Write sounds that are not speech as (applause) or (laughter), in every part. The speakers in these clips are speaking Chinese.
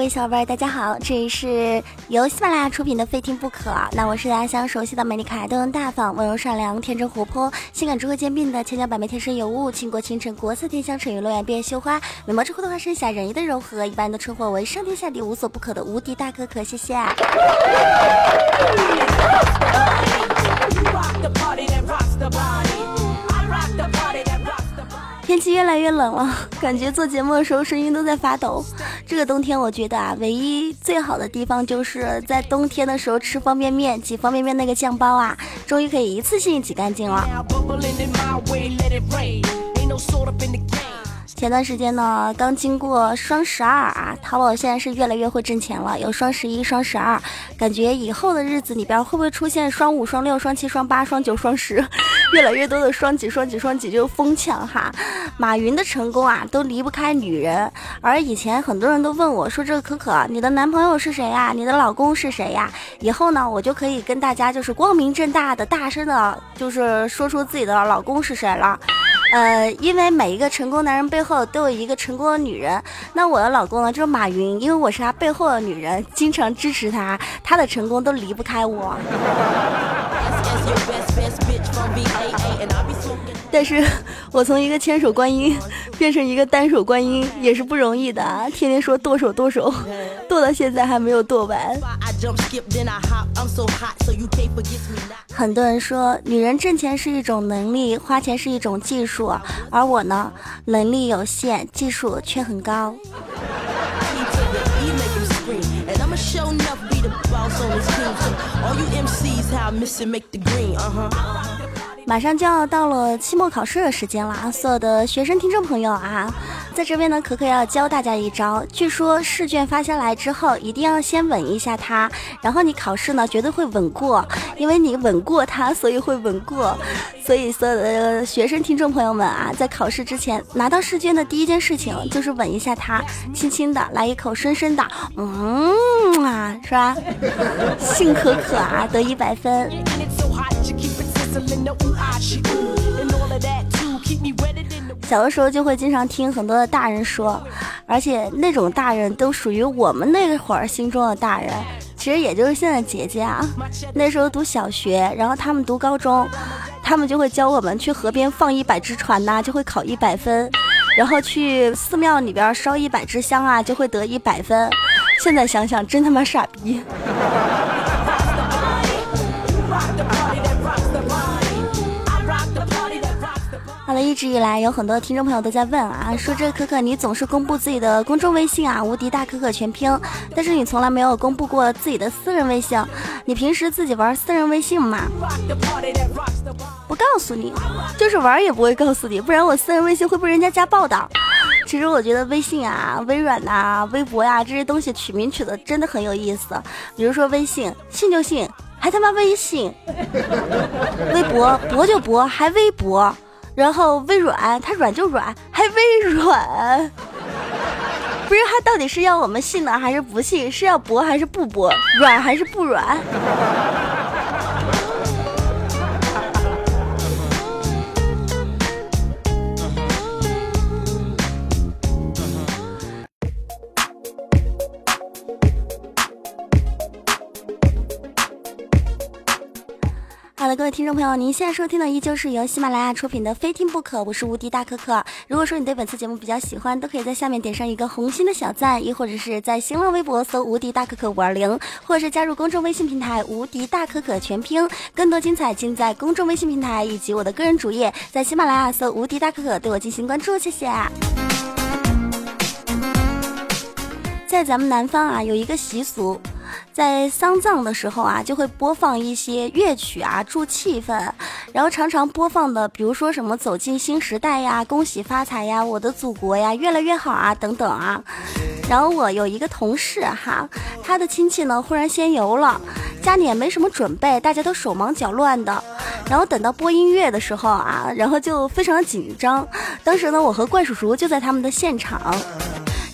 各位小伙伴，大家好！这里是由喜马拉雅出品的《非听不可》，那我是大家相熟悉的美丽可爱、端庄大方、温柔善良、天真活泼、性感智慧兼并的千娇百媚、天生尤物、倾国倾城、国色天香、沉鱼落雁、闭月羞花、美貌之后的化身、侠人意的柔和，一般都称呼为上天下地无所不可的无敌大可可。谢谢。天气越来越冷了，(laughs) 感觉做节目的时候声音都在发抖。这个冬天，我觉得啊，唯一最好的地方就是在冬天的时候吃方便面，挤方便面那个酱包啊，终于可以一次性挤干净了。前段时间呢，刚经过双十二啊，淘宝现在是越来越会挣钱了，有双十一、双十二，感觉以后的日子里边会不会出现双五、双六、双七、双八、双九、双十，(laughs) 越来越多的双几、双几、双几就疯抢哈。马云的成功啊，都离不开女人。而以前很多人都问我说：“这个可可，你的男朋友是谁呀？你的老公是谁呀？”以后呢，我就可以跟大家就是光明正大的、大声的，就是说出自己的老公是谁了。呃，因为每一个成功男人背后都有一个成功的女人。那我的老公呢，就是马云，因为我是他背后的女人，经常支持他，他的成功都离不开我。但是我从一个千手观音变成一个单手观音也是不容易的，天天说剁手剁手，剁到现在还没有剁完。很多人说女人挣钱是一种能力，花钱是一种技术，而我呢，能力有限，技术却很高。the boss on this team. So all you MCs, how I miss it, make the green, uh huh. 马上就要到了期末考试的时间了啊，所有的学生听众朋友啊，在这边呢，可可要教大家一招。据说试卷发下来之后，一定要先吻一下它，然后你考试呢绝对会稳过，因为你吻过它，所以会稳过。所以所有的学生听众朋友们啊，在考试之前拿到试卷的第一件事情就是吻一下它，轻轻的来一口，深深的，嗯啊，是吧？幸可可啊，得一百分。小的时候就会经常听很多的大人说，而且那种大人都属于我们那会儿心中的大人，其实也就是现在姐姐啊。那时候读小学，然后他们读高中，他们就会教我们去河边放一百只船呐，就会考一百分；然后去寺庙里边烧一百支香啊，就会得一百分。现在想想，真他妈傻逼。一直以来有很多听众朋友都在问啊，说这可可你总是公布自己的公众微信啊，无敌大可可全拼，但是你从来没有公布过自己的私人微信，你平时自己玩私人微信吗？不告诉你，就是玩也不会告诉你，不然我私人微信会被人家家暴的。其实我觉得微信啊、微软呐、微博呀这些东西取名取的真的很有意思，比如说微信，信就信，还他妈微信；(laughs) 微博，博就博，还微博。然后微软，它软就软，还微软，不是它到底是要我们信呢，还是不信？是要博还是不博？软还是不软？好的，各位听众朋友，您现在收听的依旧是由喜马拉雅出品的《非听不可》，我是无敌大可可。如果说你对本次节目比较喜欢，都可以在下面点上一个红心的小赞，亦或者是在新浪微博搜“无敌大可可五二零”，或者是加入公众微信平台“无敌大可可全拼”，更多精彩尽在公众微信平台以及我的个人主页，在喜马拉雅搜“无敌大可可”，对我进行关注，谢谢。在咱们南方啊，有一个习俗。在丧葬的时候啊，就会播放一些乐曲啊，助气氛。然后常常播放的，比如说什么走进新时代呀、恭喜发财呀、我的祖国呀、越来越好啊等等啊。然后我有一个同事哈，他的亲戚呢忽然仙游了，家里也没什么准备，大家都手忙脚乱的。然后等到播音乐的时候啊，然后就非常紧张。当时呢，我和怪叔叔就在他们的现场。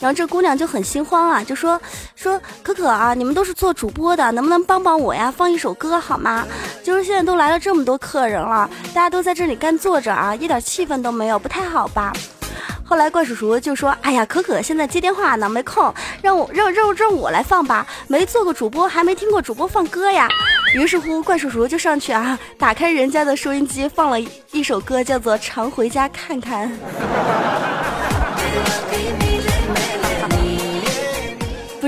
然后这姑娘就很心慌啊，就说说可可啊，你们都是做主播的，能不能帮帮我呀，放一首歌好吗？就是现在都来了这么多客人了，大家都在这里干坐着啊，一点气氛都没有，不太好吧？后来怪叔叔就说，哎呀，可可现在接电话呢，没空，让我让让让我来放吧，没做过主播，还没听过主播放歌呀。于是乎，怪叔叔就上去啊，打开人家的收音机，放了一首歌，叫做《常回家看看》。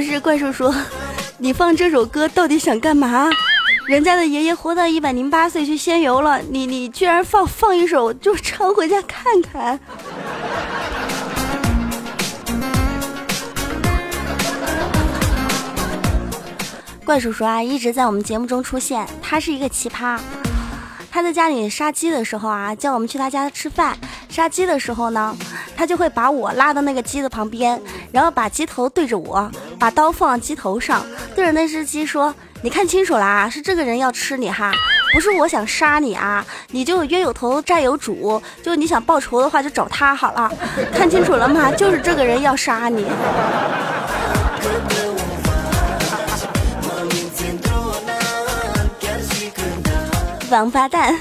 不是怪叔叔，你放这首歌到底想干嘛？人家的爷爷活到一百零八岁去仙游了，你你居然放放一首就常回家看看。怪叔叔啊，一直在我们节目中出现，他是一个奇葩。他在家里杀鸡的时候啊，叫我们去他家吃饭。杀鸡的时候呢，他就会把我拉到那个鸡的旁边，然后把鸡头对着我，把刀放鸡头上，对着那只鸡说：“你看清楚了啊，是这个人要吃你哈，不是我想杀你啊，你就冤有头债有主，就你想报仇的话就找他好了，看清楚了吗？就是这个人要杀你。”王八蛋！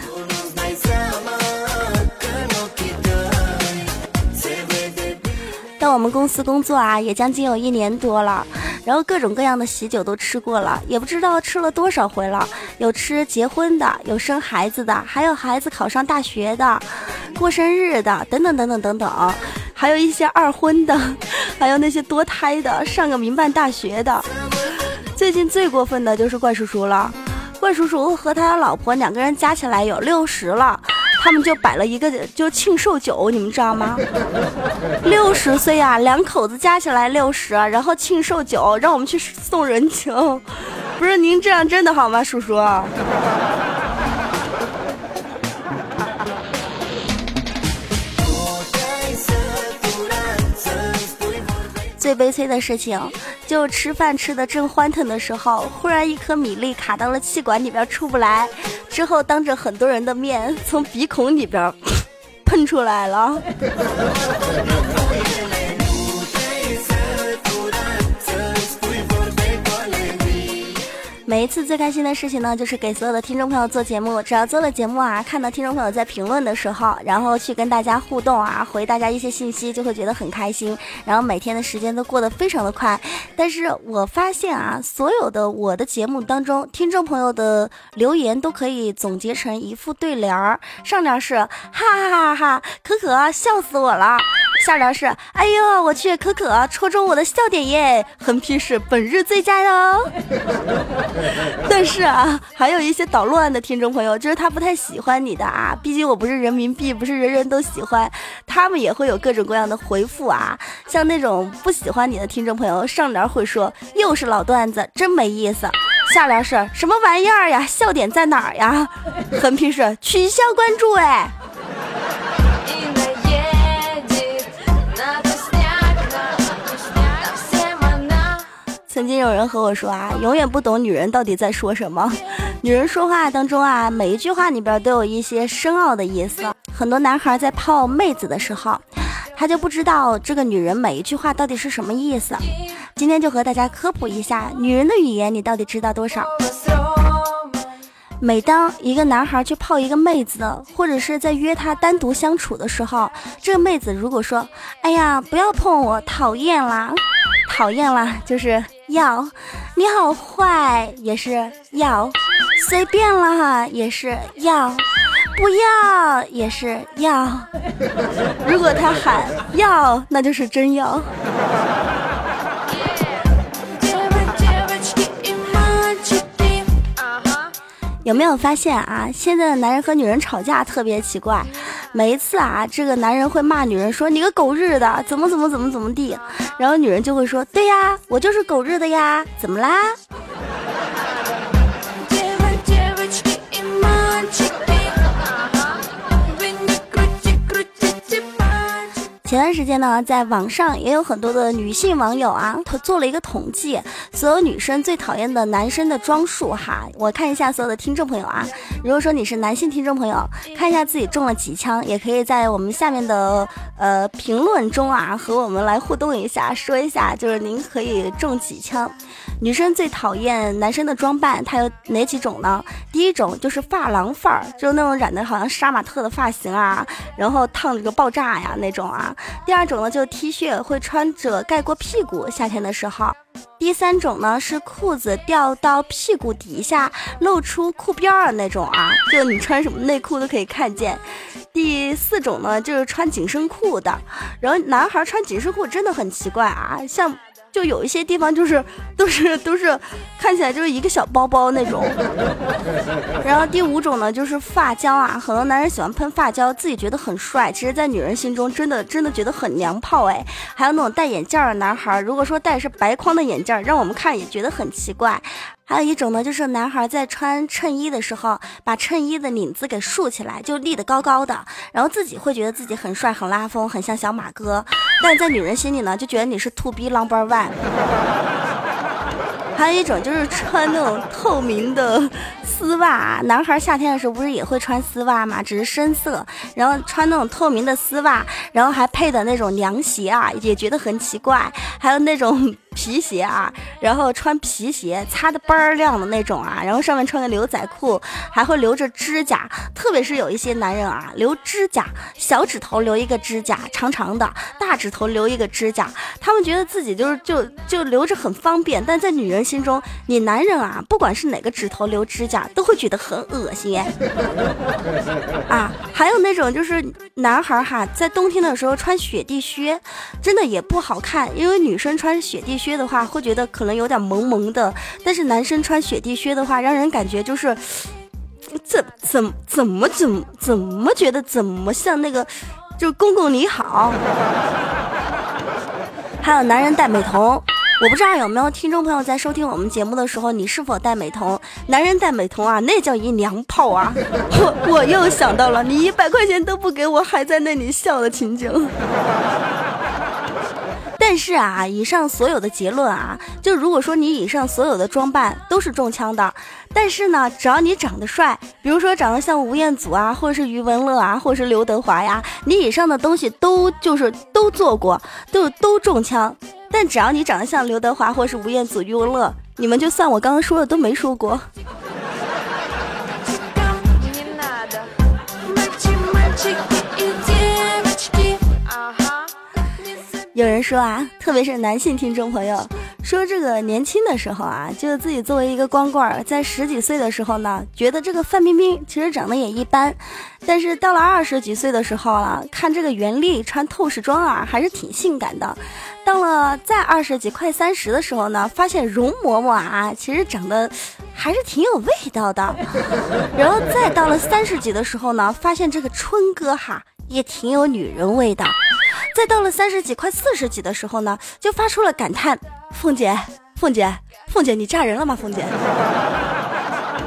到我们公司工作啊，也将近有一年多了，然后各种各样的喜酒都吃过了，也不知道吃了多少回了。有吃结婚的，有生孩子的，还有孩子考上大学的，过生日的，等等等等等等，还有一些二婚的，(laughs) 还有那些多胎的，上个民办大学的。最近最过分的就是怪叔叔了。怪叔叔和他老婆两个人加起来有六十了，他们就摆了一个就庆寿酒，你们知道吗？(laughs) 六十岁啊，两口子加起来六十，然后庆寿酒让我们去送人情，不是您这样真的好吗，叔叔？最悲催的事情，就吃饭吃的正欢腾的时候，忽然一颗米粒卡到了气管里边出不来，之后当着很多人的面从鼻孔里边 (laughs) 喷出来了。每一次最开心的事情呢，就是给所有的听众朋友做节目。只要做了节目啊，看到听众朋友在评论的时候，然后去跟大家互动啊，回大家一些信息，就会觉得很开心。然后每天的时间都过得非常的快。但是我发现啊，所有的我的节目当中，听众朋友的留言都可以总结成一副对联儿。上联是哈哈哈哈，可可笑死我了。下联是哎呦我去，可可戳中我的笑点耶。横批是本日最佳哦。(laughs) 但是啊，还有一些捣乱的听众朋友，就是他不太喜欢你的啊。毕竟我不是人民币，不是人人都喜欢，他们也会有各种各样的回复啊。像那种不喜欢你的听众朋友，上联会说又是老段子，真没意思。下联是什么玩意儿呀？笑点在哪儿呀？横批是取消关注哎。曾经有人和我说啊，永远不懂女人到底在说什么。女人说话当中啊，每一句话里边都有一些深奥的意思。很多男孩在泡妹子的时候，他就不知道这个女人每一句话到底是什么意思。今天就和大家科普一下，女人的语言你到底知道多少？每当一个男孩去泡一个妹子，或者是在约她单独相处的时候，这个妹子如果说：“哎呀，不要碰我，讨厌啦，讨厌了，就是要，你好坏，也是要，随便了哈，也是要，不要也是要。(laughs) 如果他喊要，那就是真要。(laughs) ”有没有发现啊？现在的男人和女人吵架特别奇怪，每一次啊，这个男人会骂女人说：“你个狗日的，怎么怎么怎么怎么地。”然后女人就会说：“对呀，我就是狗日的呀，怎么啦？”前段时间呢，在网上也有很多的女性网友啊，他做了一个统计，所有女生最讨厌的男生的装束哈。我看一下所有的听众朋友啊，如果说你是男性听众朋友，看一下自己中了几枪，也可以在我们下面的呃评论中啊和我们来互动一下，说一下就是您可以中几枪。女生最讨厌男生的装扮，它有哪几种呢？第一种就是发廊范儿，就是那种染的好像杀马特的发型啊，然后烫了个爆炸呀那种啊。第二种呢，就是 T 恤会穿着盖过屁股，夏天的时候。第三种呢，是裤子掉到屁股底下，露出裤边儿那种啊，就你穿什么内裤都可以看见。第四种呢，就是穿紧身裤的，然后男孩穿紧身裤真的很奇怪啊，像。就有一些地方就是都是都是看起来就是一个小包包那种，(laughs) 然后第五种呢就是发胶啊，很多男人喜欢喷发胶，自己觉得很帅，其实，在女人心中真的真的觉得很娘炮哎。还有那种戴眼镜的男孩，如果说戴是白框的眼镜，让我们看也觉得很奇怪。还有一种呢，就是男孩在穿衬衣的时候，把衬衣的领子给竖起来，就立得高高的，然后自己会觉得自己很帅、很拉风、很像小马哥，但在女人心里呢，就觉得你是 to be number one。还有一种就是穿那种透明的丝袜，男孩夏天的时候不是也会穿丝袜吗？只是深色，然后穿那种透明的丝袜，然后还配的那种凉鞋啊，也觉得很奇怪。还有那种。皮鞋啊，然后穿皮鞋，擦的倍儿亮的那种啊，然后上面穿个牛仔裤，还会留着指甲，特别是有一些男人啊，留指甲，小指头留一个指甲长长的，大指头留一个指甲，他们觉得自己就是就就留着很方便，但在女人心中，你男人啊，不管是哪个指头留指甲，都会觉得很恶心 (laughs) 啊，还有那种就是男孩哈，在冬天的时候穿雪地靴，真的也不好看，因为女生穿雪地靴。靴的话会觉得可能有点萌萌的，但是男生穿雪地靴的话，让人感觉就是怎怎怎么怎怎么觉得怎么像那个就公公你好。(laughs) 还有男人戴美瞳，我不知道有没有听众朋友在收听我们节目的时候，你是否戴美瞳？男人戴美瞳啊，那叫一娘炮啊！我 (laughs) 我又想到了你一百块钱都不给我，还在那里笑的情景。但是啊，以上所有的结论啊，就如果说你以上所有的装扮都是中枪的，但是呢，只要你长得帅，比如说长得像吴彦祖啊，或者是余文乐啊，或者是刘德华呀，你以上的东西都就是都做过，都都中枪。但只要你长得像刘德华或是吴彦祖、余文乐，你们就算我刚刚说的都没说过。有人说啊，特别是男性听众朋友说，这个年轻的时候啊，就是自己作为一个光棍儿，在十几岁的时候呢，觉得这个范冰冰其实长得也一般，但是到了二十几岁的时候了，看这个袁立穿透视装啊，还是挺性感的。到了再二十几快三十的时候呢，发现容嬷嬷啊，其实长得还是挺有味道的。然后再到了三十几的时候呢，发现这个春哥哈也挺有女人味道。再到了三十几、快四十几的时候呢，就发出了感叹：“凤姐，凤姐，凤姐，你嫁人了吗？凤姐。(laughs) ”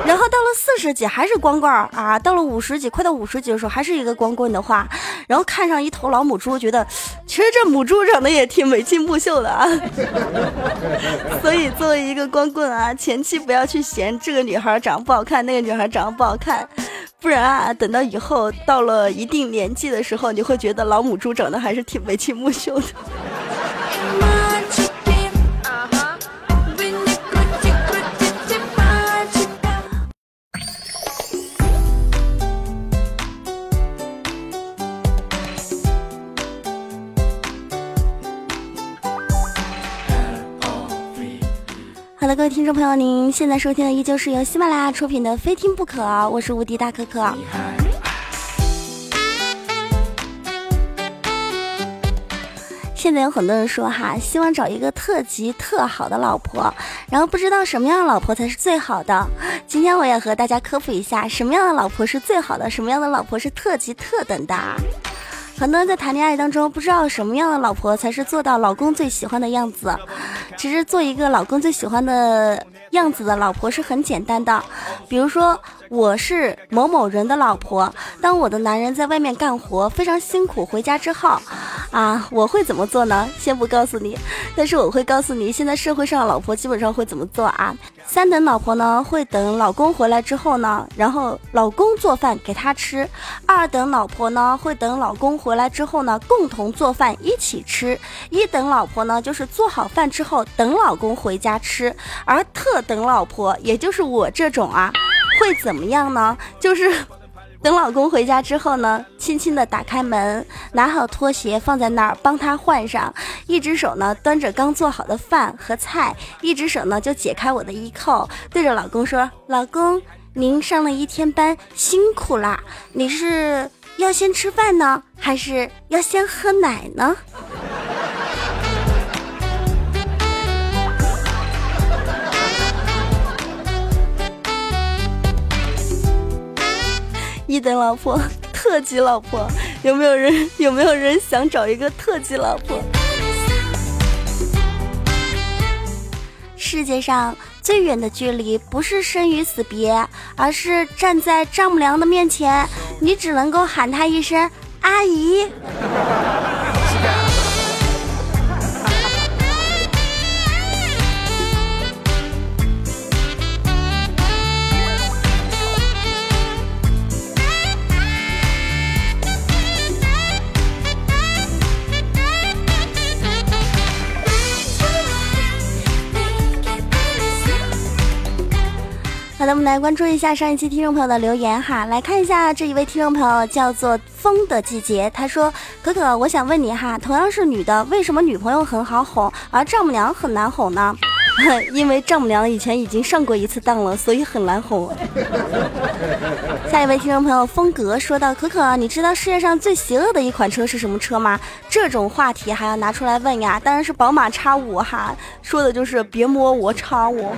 然后到了四十几还是光棍啊，到了五十几，快到五十几的时候还是一个光棍的话，然后看上一头老母猪，觉得其实这母猪长得也挺眉清目秀的啊。(laughs) 所以作为一个光棍啊，前期不要去嫌这个女孩长得不好看，那个女孩长得不好看。不然啊，等到以后到了一定年纪的时候，你会觉得老母猪长得还是挺眉清目秀的。听众朋友，您现在收听的依旧是由喜马拉雅出品的《非听不可》，我是无敌大可可。现在有很多人说哈，希望找一个特级特好的老婆，然后不知道什么样的老婆才是最好的。今天我也和大家科普一下，什么样的老婆是最好的，什么样的老婆是特级特等的。很多人在谈恋爱当中，不知道什么样的老婆才是做到老公最喜欢的样子。其实做一个老公最喜欢的样子的老婆是很简单的。比如说，我是某某人的老婆，当我的男人在外面干活非常辛苦，回家之后，啊，我会怎么做呢？先不告诉你，但是我会告诉你，现在社会上老婆基本上会怎么做啊？三等老婆呢，会等老公回来之后呢，然后老公做饭给她吃；二等老婆呢，会等老公回来之后呢，共同做饭一起吃；一等老婆呢，就是做好饭之后等老公回家吃；而特等老婆，也就是我这种啊，会怎么样呢？就是。等老公回家之后呢，轻轻的打开门，拿好拖鞋放在那儿，帮他换上。一只手呢端着刚做好的饭和菜，一只手呢就解开我的衣扣，对着老公说：“老公，您上了一天班，辛苦啦。你是要先吃饭呢，还是要先喝奶呢？”一等老婆，特级老婆，有没有人？有没有人想找一个特级老婆？世界上最远的距离，不是生与死别，而是站在丈母娘的面前，你只能够喊她一声阿姨。我们来关注一下上一期听众朋友的留言哈，来看一下这一位听众朋友叫做风的季节，他说：可可，我想问你哈，同样是女的，为什么女朋友很好哄，而丈母娘很难哄呢？(laughs) 因为丈母娘以前已经上过一次当了，所以很难哄。下一位听众朋友风格说到：可可，你知道世界上最邪恶的一款车是什么车吗？这种话题还要拿出来问呀？当然是宝马叉五哈，说的就是别摸我叉五。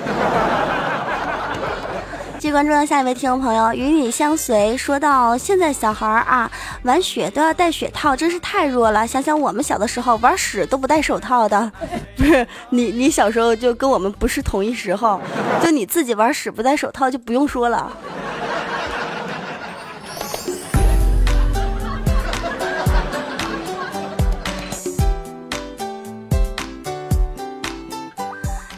继续关注到下一位听众朋友，与你相随。说到现在小孩啊，玩雪都要戴雪套，真是太弱了。想想我们小的时候玩屎都不戴手套的，(laughs) 不是你，你小时候就跟我们不是同一时候，就你自己玩屎不戴手套就不用说了。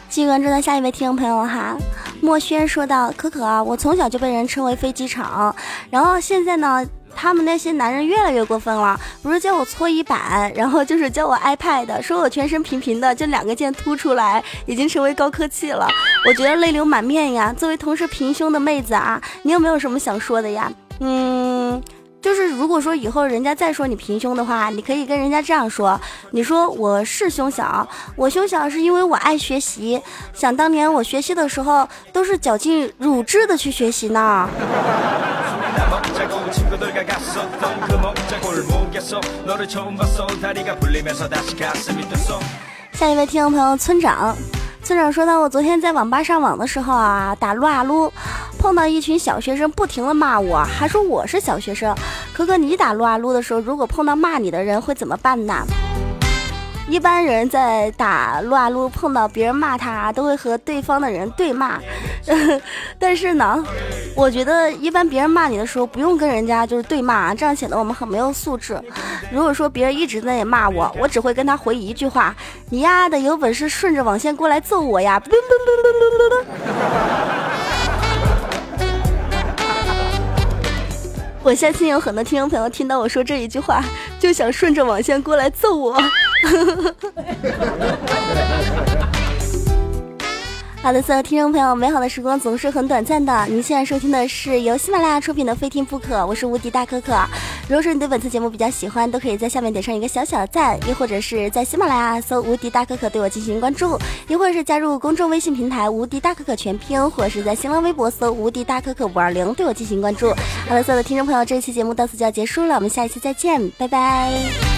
继续关注到下一位听众朋友哈。墨轩说道：“可可啊，我从小就被人称为飞机场，然后现在呢，他们那些男人越来越过分了，不是叫我搓衣板，然后就是叫我 iPad，说我全身平平的，就两个键凸出来，已经成为高科技了。我觉得泪流满面呀。作为同是平胸的妹子啊，你有没有什么想说的呀？嗯。”就是如果说以后人家再说你平胸的话，你可以跟人家这样说：你说我是胸小，我胸小是因为我爱学习。想当年我学习的时候，都是绞尽乳汁的去学习呢。下一位听众朋友村长。村长说到，我昨天在网吧上网的时候啊，打撸啊撸，碰到一群小学生，不停的骂我，还说我是小学生。可可，你打撸啊撸的时候，如果碰到骂你的人，会怎么办呢？一般人在打撸啊撸碰到别人骂他，都会和对方的人对骂。(laughs) 但是呢，我觉得一般别人骂你的时候，不用跟人家就是对骂，这样显得我们很没有素质。如果说别人一直在那骂我，我只会跟他回一句话：你丫的有本事顺着网线过来揍我呀！我相信有很多听众朋友听到我说这一句话，就想顺着网线过来揍我。(laughs) 好的，所有听众朋友，美好的时光总是很短暂的。您现在收听的是由喜马拉雅出品的《非听不可》，我是无敌大可可。如果说你对本次节目比较喜欢，都可以在下面点上一个小小的赞，又或者是在喜马拉雅搜“无敌大可可”对我进行关注，又或者是加入公众微信平台“无敌大可可全拼”，或者是在新浪微博搜“无敌大可可五二零”对我进行关注。好了，所有的听众朋友，这一期节目到此就要结束了，我们下一期再见，拜拜。